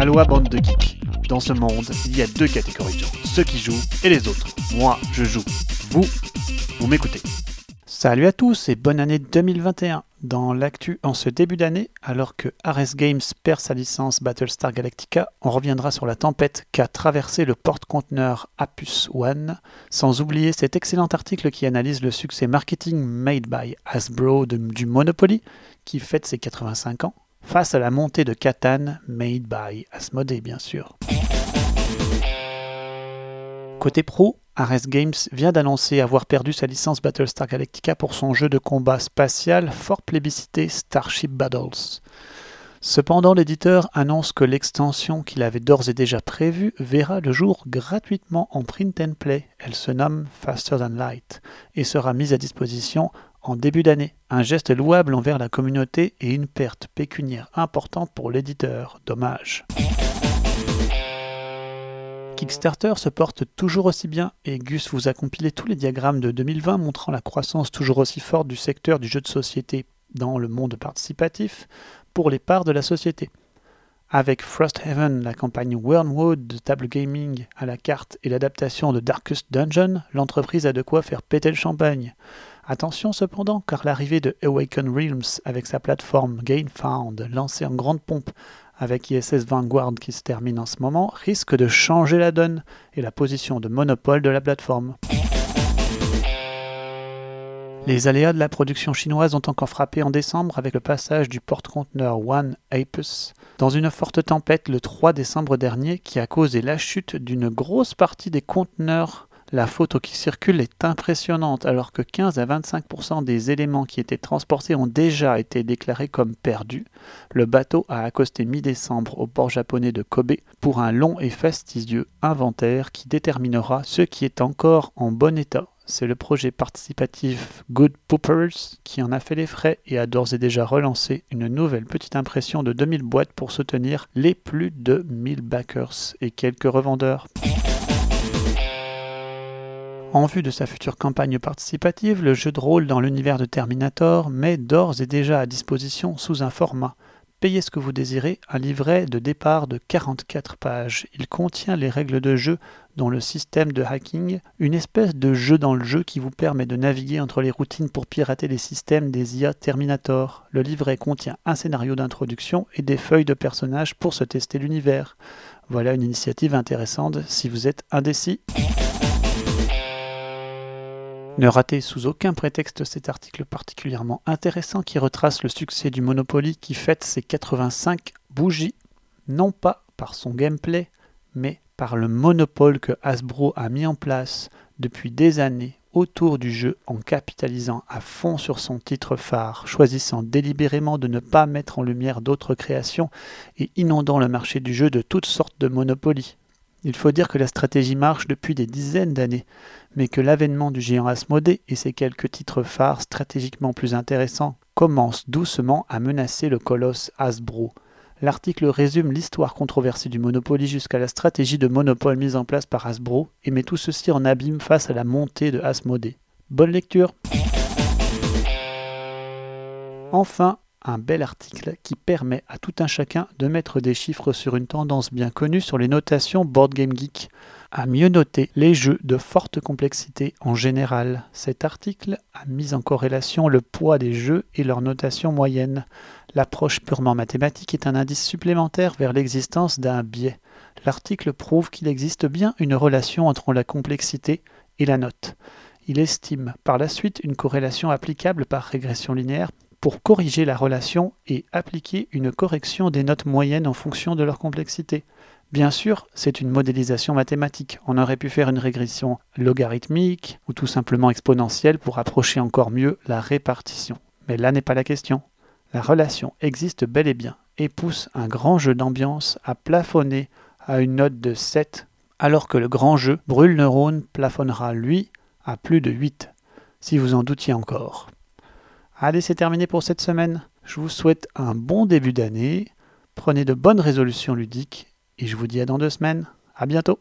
Aloha bande de geeks. Dans ce monde, il y a deux catégories de gens, ceux qui jouent et les autres. Moi, je joue. Vous, vous m'écoutez. Salut à tous et bonne année 2021. Dans l'actu en ce début d'année, alors que Ares Games perd sa licence Battlestar Galactica, on reviendra sur la tempête qu'a traversé le porte-conteneur Apus One, sans oublier cet excellent article qui analyse le succès marketing made by Hasbro du Monopoly, qui fête ses 85 ans, face à la montée de Catan made by Asmodee bien sûr. Côté pro, Ares Games vient d'annoncer avoir perdu sa licence Battlestar Galactica pour son jeu de combat spatial fort plébiscité Starship Battles. Cependant, l'éditeur annonce que l'extension qu'il avait d'ores et déjà prévue verra le jour gratuitement en print and play. Elle se nomme Faster Than Light et sera mise à disposition en début d'année. Un geste louable envers la communauté et une perte pécuniaire importante pour l'éditeur. Dommage. Kickstarter se porte toujours aussi bien et Gus vous a compilé tous les diagrammes de 2020 montrant la croissance toujours aussi forte du secteur du jeu de société dans le monde participatif pour les parts de la société. Avec Frosthaven, la campagne Wormwood de table gaming à la carte et l'adaptation de Darkest Dungeon, l'entreprise a de quoi faire péter le champagne. Attention cependant, car l'arrivée de Awaken Realms avec sa plateforme GainFound, lancée en grande pompe avec ISS Vanguard qui se termine en ce moment, risque de changer la donne et la position de monopole de la plateforme. Les aléas de la production chinoise ont encore frappé en décembre avec le passage du porte-conteneur One Apus dans une forte tempête le 3 décembre dernier qui a causé la chute d'une grosse partie des conteneurs la photo qui circule est impressionnante alors que 15 à 25% des éléments qui étaient transportés ont déjà été déclarés comme perdus. Le bateau a accosté mi-décembre au port japonais de Kobe pour un long et fastidieux inventaire qui déterminera ce qui est encore en bon état. C'est le projet participatif Good Poopers qui en a fait les frais et a d'ores et déjà relancé une nouvelle petite impression de 2000 boîtes pour soutenir les plus de 1000 backers et quelques revendeurs. En vue de sa future campagne participative, le jeu de rôle dans l'univers de Terminator met d'ores et déjà à disposition sous un format Payez ce que vous désirez, un livret de départ de 44 pages. Il contient les règles de jeu dont le système de hacking, une espèce de jeu dans le jeu qui vous permet de naviguer entre les routines pour pirater les systèmes des IA Terminator. Le livret contient un scénario d'introduction et des feuilles de personnages pour se tester l'univers. Voilà une initiative intéressante si vous êtes indécis. Ne ratez sous aucun prétexte cet article particulièrement intéressant qui retrace le succès du Monopoly qui fête ses 85 bougies, non pas par son gameplay, mais par le monopole que Hasbro a mis en place depuis des années autour du jeu en capitalisant à fond sur son titre phare, choisissant délibérément de ne pas mettre en lumière d'autres créations et inondant le marché du jeu de toutes sortes de monopolies. Il faut dire que la stratégie marche depuis des dizaines d'années, mais que l'avènement du géant Asmodée et ses quelques titres phares stratégiquement plus intéressants commencent doucement à menacer le colosse Hasbro. L'article résume l'histoire controversée du Monopoly jusqu'à la stratégie de monopole mise en place par Hasbro et met tout ceci en abîme face à la montée de Asmodée. Bonne lecture Enfin, un bel article qui permet à tout un chacun de mettre des chiffres sur une tendance bien connue sur les notations Board Game Geek, à mieux noter les jeux de forte complexité en général. Cet article a mis en corrélation le poids des jeux et leur notation moyenne. L'approche purement mathématique est un indice supplémentaire vers l'existence d'un biais. L'article prouve qu'il existe bien une relation entre la complexité et la note. Il estime par la suite une corrélation applicable par régression linéaire pour corriger la relation et appliquer une correction des notes moyennes en fonction de leur complexité. Bien sûr, c'est une modélisation mathématique. On aurait pu faire une régression logarithmique ou tout simplement exponentielle pour approcher encore mieux la répartition. Mais là n'est pas la question. La relation existe bel et bien et pousse un grand jeu d'ambiance à plafonner à une note de 7, alors que le grand jeu Brûle Neurone plafonnera, lui, à plus de 8, si vous en doutiez encore. Allez, c'est terminé pour cette semaine. Je vous souhaite un bon début d'année. Prenez de bonnes résolutions ludiques et je vous dis à dans deux semaines. À bientôt.